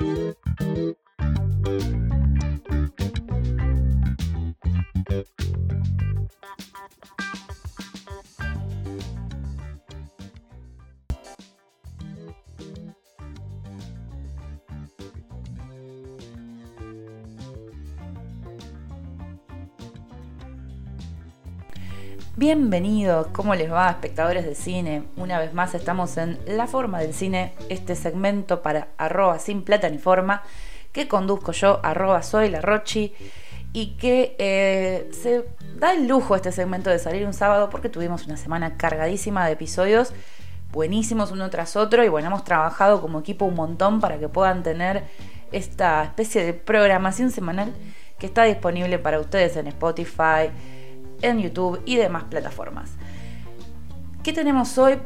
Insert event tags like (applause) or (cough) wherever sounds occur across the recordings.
thank you Bienvenidos, ¿cómo les va, espectadores de cine? Una vez más estamos en La Forma del Cine, este segmento para arroba sin plata ni forma, que conduzco yo, arroba soy la Rochi, y que eh, se da el lujo este segmento de salir un sábado porque tuvimos una semana cargadísima de episodios, buenísimos uno tras otro, y bueno, hemos trabajado como equipo un montón para que puedan tener esta especie de programación semanal que está disponible para ustedes en Spotify, en YouTube y demás plataformas. ¿Qué tenemos hoy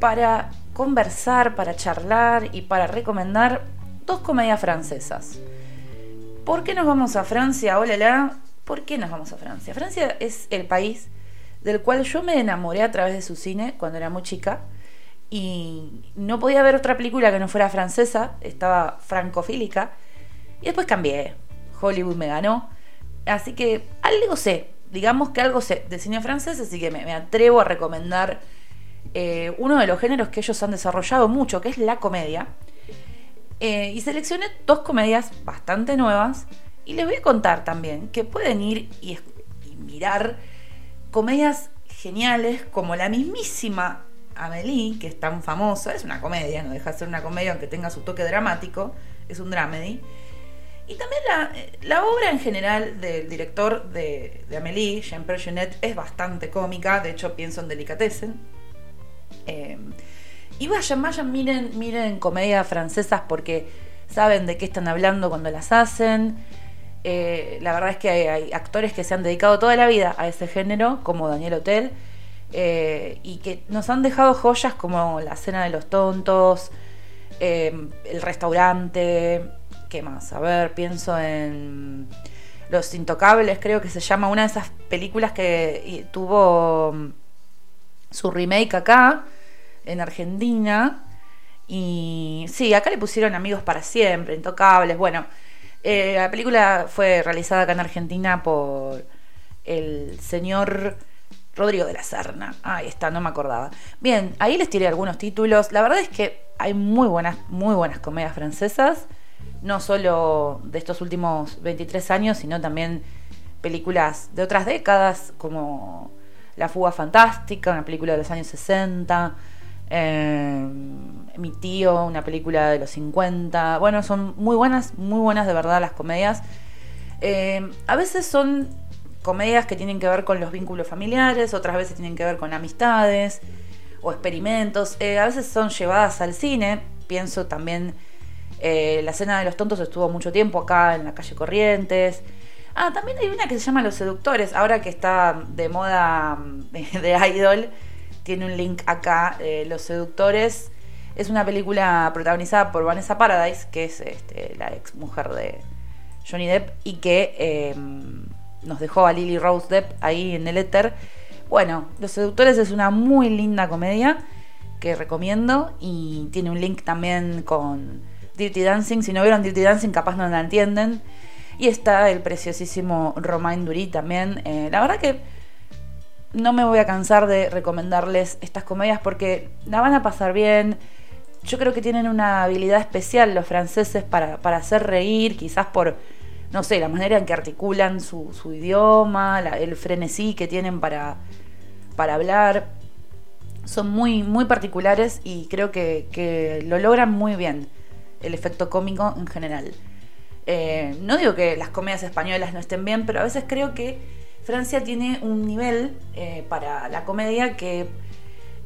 para conversar, para charlar y para recomendar dos comedias francesas? ¿Por qué nos vamos a Francia? Hola, ¿por qué nos vamos a Francia? Francia es el país del cual yo me enamoré a través de su cine cuando era muy chica y no podía ver otra película que no fuera francesa, estaba francofílica y después cambié. Hollywood me ganó, así que algo sé digamos que algo de cine francés, así que me, atrevo a recomendar eh, uno de los géneros que ellos han desarrollado mucho, que es la comedia. Eh, y seleccioné dos comedias bastante nuevas y les voy a contar también que pueden ir y, y mirar comedias geniales como la mismísima Amélie, que es tan famosa, es una comedia, no deja de ser una comedia aunque tenga su toque dramático, es un dramedy y también la, obra en general del director de, de Amélie, Jean-Pierre Jeunet, es bastante cómica, de hecho pienso en Delicatessen. Eh, y vayan, vayan, miren, miren comedias francesas porque saben de qué están hablando cuando las hacen. Eh, la verdad es que hay, actores que se han dedicado toda la vida a ese género, como Daniel Hotel, eh, y que nos han dejado joyas como La Cena de los Tontos, El Restaurante, ¿Qué más? A ver, pienso en Los Intocables, creo que se llama una de esas películas que tuvo mm, su remake acá, en Argentina. Y sí, acá le pusieron Amigos para Siempre, Intocables. Bueno, eh, la película fue realizada acá en Argentina por el señor Rodrigo de la Serna. Ahí está, no me acordaba. Bien, ahí les tiré algunos títulos. La verdad es que hay muy buenas, muy buenas comedias francesas no solo de estos últimos 23 años, sino también películas de otras décadas, como La fuga fantástica, una película de los años 60, eh, Mi tío, una película de los 50. Bueno, son muy buenas, muy buenas de verdad las comedias. Eh, a veces son comedias que tienen que ver con los vínculos familiares, otras veces tienen que ver con amistades o experimentos. Eh, a veces son llevadas al cine. Pienso también eh, la cena de los tontos estuvo mucho tiempo acá en la calle Corrientes. Ah, también hay una que se llama Los Seductores, ahora que está de moda mm, (laughs) de, idol, tiene un link acá. Eh, Los Seductores es una película protagonizada por Vanessa Paradise, que es este, la ex mujer de Johnny Depp y que em, nos dejó a Lily Rose Depp ahí en el éter. Bueno, Los Seductores es una muy linda comedia que recomiendo y tiene un link también con Dirty Dancing. Si no vieron Dirty Dancing, capaz no la entienden. Y está el preciosísimo Romain Dury también. Eh, la verdad que no me voy a cansar de recomendarles estas comedias porque la van a pasar bien. Yo creo que tienen una habilidad especial los franceses para, hacer reír, quizás por, no sé, la manera en que articulan su, idioma, el frenesí que tienen para, para hablar. Son muy, muy particulares y creo que, que lo logran muy bien el efecto cómico en general. Eh, no digo que las comedias españolas no estén bien, pero a veces creo que Francia tiene un nivel eh, para la comedia que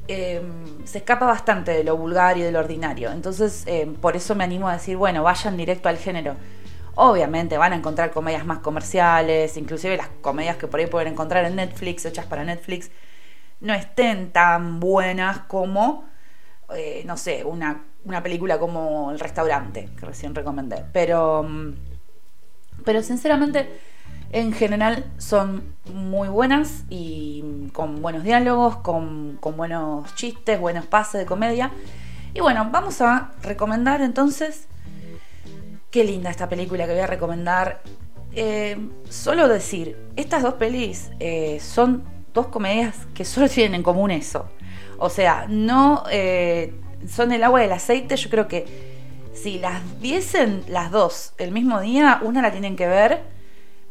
eh, se escapa bastante de lo vulgar y de lo ordinario. Entonces, por eso me animo a decir, bueno, vayan directo al género. Obviamente van a encontrar comedias más comerciales, inclusive las comedias que por ahí pueden encontrar en Netflix, hechas para Netflix, no estén tan buenas como, no sé, una una película como El restaurante, que recién recomendé. Pero, mm, pero sinceramente, en general son muy buenas y con buenos diálogos, con, buenos chistes, buenos pases de comedia. Y bueno, vamos a recomendar entonces Qué linda esta película que voy a recomendar. Eh, solo decir, estas dos pelis eh, son dos comedias que solo (laughs) tienen en común eso. O sea, no eh, son el agua y el aceite. Yo creo que si las viesen las dos el mismo día, una la tienen que ver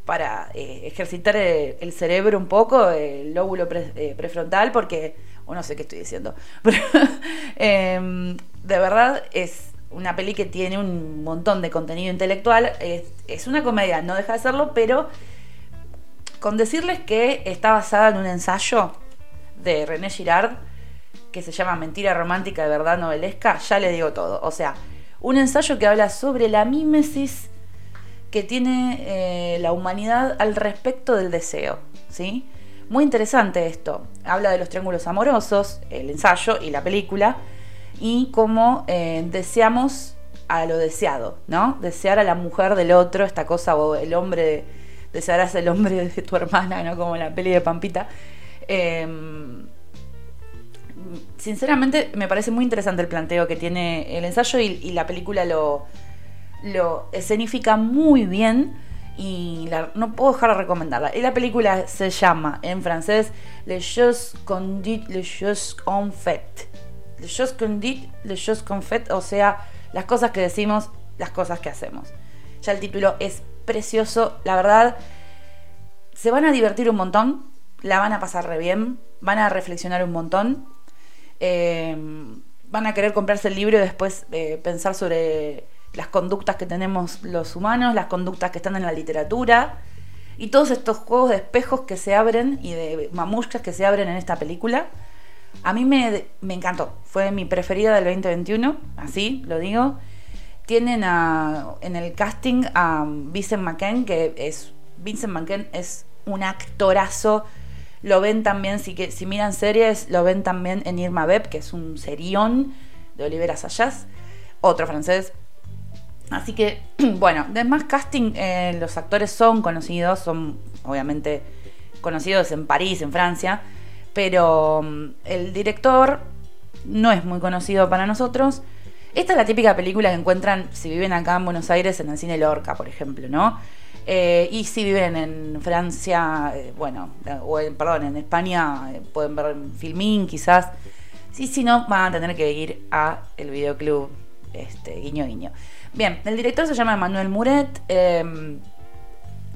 para ejercitar el, cerebro un poco, el lóbulo prefrontal, porque, o no sé qué estoy diciendo, (laughs) pero em, de verdad es una peli que tiene un montón de contenido intelectual. Es, una comedia, no deja de serlo, pero con decirles que está basada en un ensayo de René Girard que se llama Mentira romántica de verdad novelesca, ya le digo todo. O sea, un ensayo que habla sobre la mímesis que tiene eh, la humanidad al respecto del deseo, ¿sí? Muy interesante esto. Habla de los triángulos amorosos, el ensayo y la película y cómo eh, deseamos a lo deseado, ¿no? Desear a la mujer del otro, esta cosa, o el hombre, desearás el hombre de tu hermana, ¿no? Como la peli de Pampita. Em, sinceramente me parece muy interesante el planteo que tiene el ensayo y, la película lo, lo escenifica muy bien y no puedo dejar de recomendarla. Y la película se llama en francés Les choses qu'on dit, les choses qu'on fait. Le choses qu'on dit, le choses qu'on fait, o sea, las cosas que decimos, las cosas que hacemos. Ya el título es precioso, la verdad. Se van a divertir un montón, la van a pasar re bien, van a reflexionar un montón, eh, van a querer comprarse el libro y después eh, pensar sobre las conductas que tenemos los humanos, las conductas que están en la literatura y todos estos juegos de espejos que se abren y de mamushkas que se abren en esta película. A mí me, encantó, fue mi preferida del 2021, así lo digo. Tienen en el casting a Vincent McKen, que es. Vincent McKen es un actorazo. Lo ven también, si, que, si miran series, lo ven también en Irma Beb, que es un serión de Olivera Sayas, otro francés. Así que, (clears throat) bueno, de más casting, eh, los actores son conocidos, son obviamente conocidos en París, en Francia pero mm, el director no es muy conocido para nosotros. Esta es la típica película que encuentran si viven acá en Buenos Aires en el cine Lorca, por ejemplo, ¿no? Eh, y si viven en Francia, eh, bueno, o en, perdón, en España, eh, pueden ver en Filmín quizás. Sí, si no, van a tener que ir a el videoclub este, Guiño Guiño. Bien, el director se llama Emmanuel Muret. Em,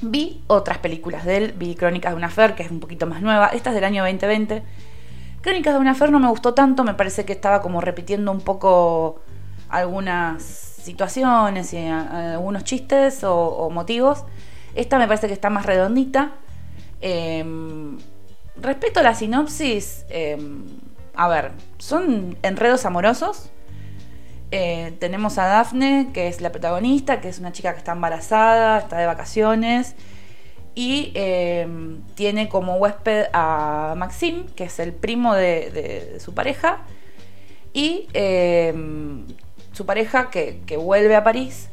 Vi otras películas de él, vi Crónicas de una Fer, que es un poquito más nueva, esta es del año 2020. Crónicas de una Fer no me gustó tanto, me parece que estaba como repitiendo un poco algunas situaciones y eh, algunos chistes o, motivos. Esta me parece que está más redondita. Em, respecto a la sinopsis, em, a ver, son enredos amorosos eh, tenemos a Daphne, que es la protagonista, que es una chica que está embarazada, está de vacaciones. Y em, tiene como huésped a Maxim, que es el primo de, su pareja. Y su pareja, que, vuelve a París,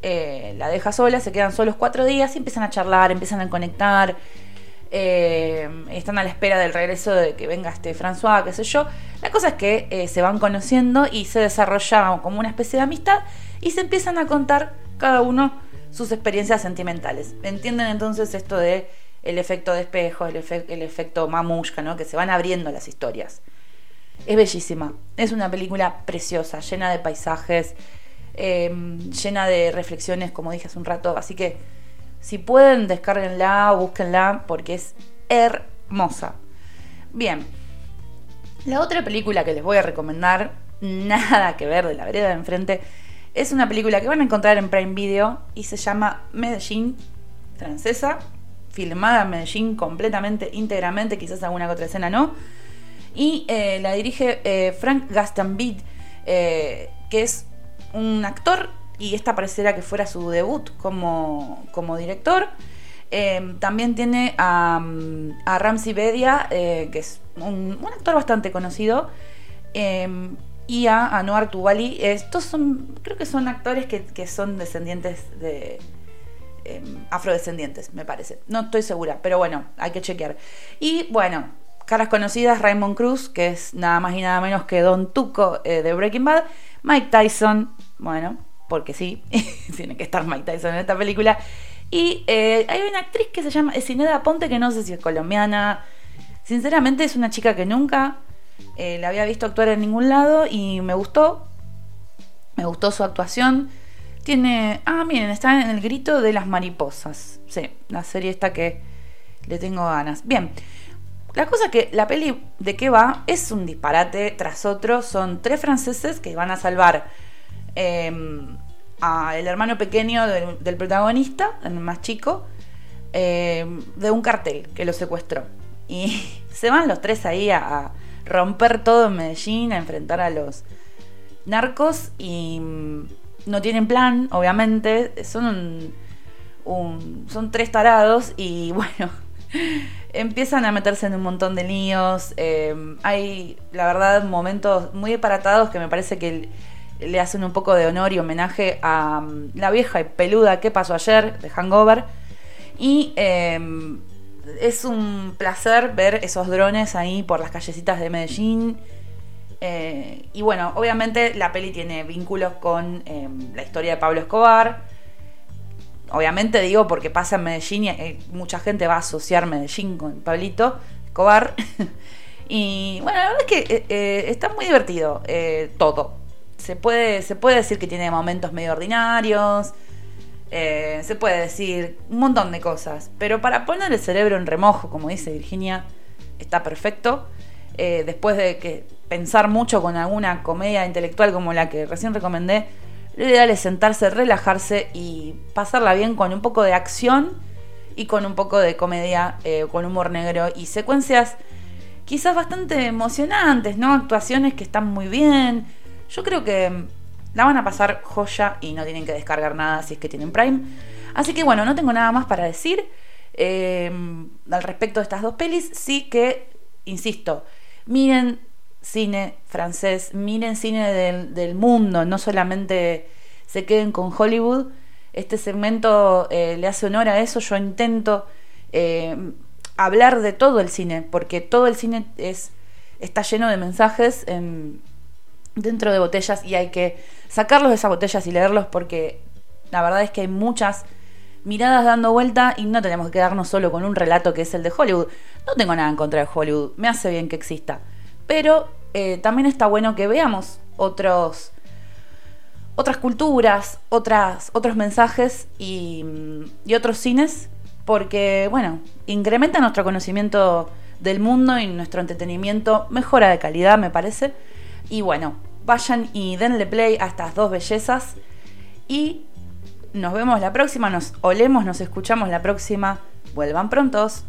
eh, la deja sola, se quedan solos cuatro días y empiezan a charlar, empiezan a conectar. Eh, están a la espera del regreso de que venga este François, qué sé yo. La cosa es que eh, se van conociendo y se desarrolla como una especie de amistad y se empiezan a contar cada uno sus experiencias sentimentales. ¿Entienden entonces esto de el efecto de espejo, el, efecto mamushka, ¿no? que se van abriendo las historias? Es bellísima, es una película preciosa, llena de paisajes, eh, llena de reflexiones, como dije hace un rato, así que si pueden, descárguenla búsquenla porque es hermosa. Bien, la otra película que les voy a recomendar, (laughs) nada que ver de la vereda de enfrente, es una película que van a encontrar en Prime Video y se llama Medellín, francesa, filmada en Medellín completamente, íntegramente, quizás alguna otra escena no. Y eh, la dirige eh, Frank Gastambide, eh, que es un actor y esta pareciera que fuera su debut como, director. Eh, también tiene a, a Ramsey Bedia, que es un, actor bastante conocido, y a Anuar Tubali. Estos son, creo que son actores que, son descendientes de afrodescendientes, me parece. No estoy segura, pero bueno, hay que chequear. Y bueno, caras conocidas, Raymond Cruz, que es nada más y nada menos que Don Tuco de Breaking Bad, Mike Tyson, bueno, porque sí, (laughs) tiene que estar Mike Tyson en esta película. Y eh, hay una actriz que se llama Esineda Ponte, que no sé si es colombiana. Sinceramente es una chica que nunca eh, la había visto actuar en ningún lado y me gustó. Me gustó su actuación. Tiene. Ah, miren, está en el grito de las mariposas. Sí, la serie esta que le tengo ganas. Bien. La cosa que la peli de qué va es un disparate tras otro. Son tres franceses que van a salvar em, al hermano pequeño del, protagonista, el más chico, em, de un cartel que lo secuestró. Y (laughs) se van los tres ahí a romper todo en Medellín, a enfrentar a los narcos y mm, no tienen plan, obviamente, son un, son tres tarados y (laughs) bueno, empiezan a meterse en un montón de líos. Em, hay, la verdad, momentos muy aparatados que me parece que le hacen un poco de honor y homenaje a mm, la vieja y peluda que pasó ayer de Hangover. Y em, es un placer ver esos drones ahí por las callecitas de Medellín. Eh, y bueno, obviamente la peli tiene vínculos con em, la historia de Pablo Escobar. Obviamente digo porque pasa en Medellín y eh, mucha gente va a asociar Medellín con Pablito Escobar. (laughs) y bueno, la verdad es que eh, está muy divertido todo. Se puede, se puede decir que tiene momentos medio ordinarios eh, se puede decir un montón de cosas, pero para poner el cerebro en remojo, como dice Virginia, está perfecto. Eh, después de que pensar mucho con alguna comedia intelectual como la que recién recomendé, lo ideal es sentarse, relajarse y pasarla bien con un poco de acción y con un poco de comedia, eh, con humor negro y secuencias quizás bastante emocionantes, ¿no? Actuaciones que están muy bien. Yo creo que la van a pasar joya y no tienen que descargar nada si es que tienen Prime. Así que bueno, no tengo nada más para decir eh, al respecto de estas dos pelis. Sí que, insisto, miren cine francés, miren cine del, mundo, no solamente se queden con Hollywood. Este segmento eh, le hace honor a eso. Yo intento eh, hablar de todo el cine, porque todo el cine es, está lleno de mensajes dentro de botellas y hay que sacarlos de esas botellas y leerlos porque la verdad es que hay muchas miradas dando vuelta y no tenemos que quedarnos solo con un relato que es el de Hollywood. No tengo nada en contra de Hollywood, me hace bien que exista. Pero eh, también está bueno que veamos otras culturas, otras, otros mensajes y, y otros cines, porque, bueno, incrementa nuestro conocimiento del mundo y nuestro entretenimiento, mejora de calidad, me parece. Y bueno, vayan y denle play a estas dos bellezas. Y nos vemos la próxima, nos olemos, nos escuchamos la próxima. Vuelvan prontos.